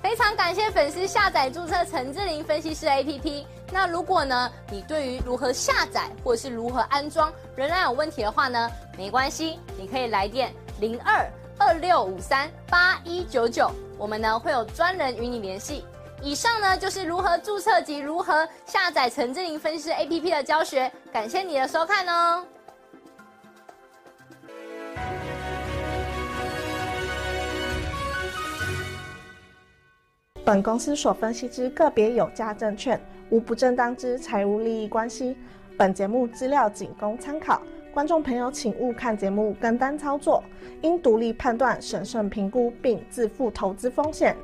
非常感谢粉丝下载注册陈志玲分析师 APP。那如果呢你对于如何下载或者是如何安装仍然有问题的话呢，没关系，你可以来电零二二六五三八一九九。我们呢会有专人与你联系。以上呢就是如何注册及如何下载陈志玲分析 APP 的教学。感谢你的收看哦。本公司所分析之个别有价证券，无不正当之财务利益关系。本节目资料仅供参考。观众朋友，请勿看节目跟单操作，应独立判断、审慎评估并自负投资风险。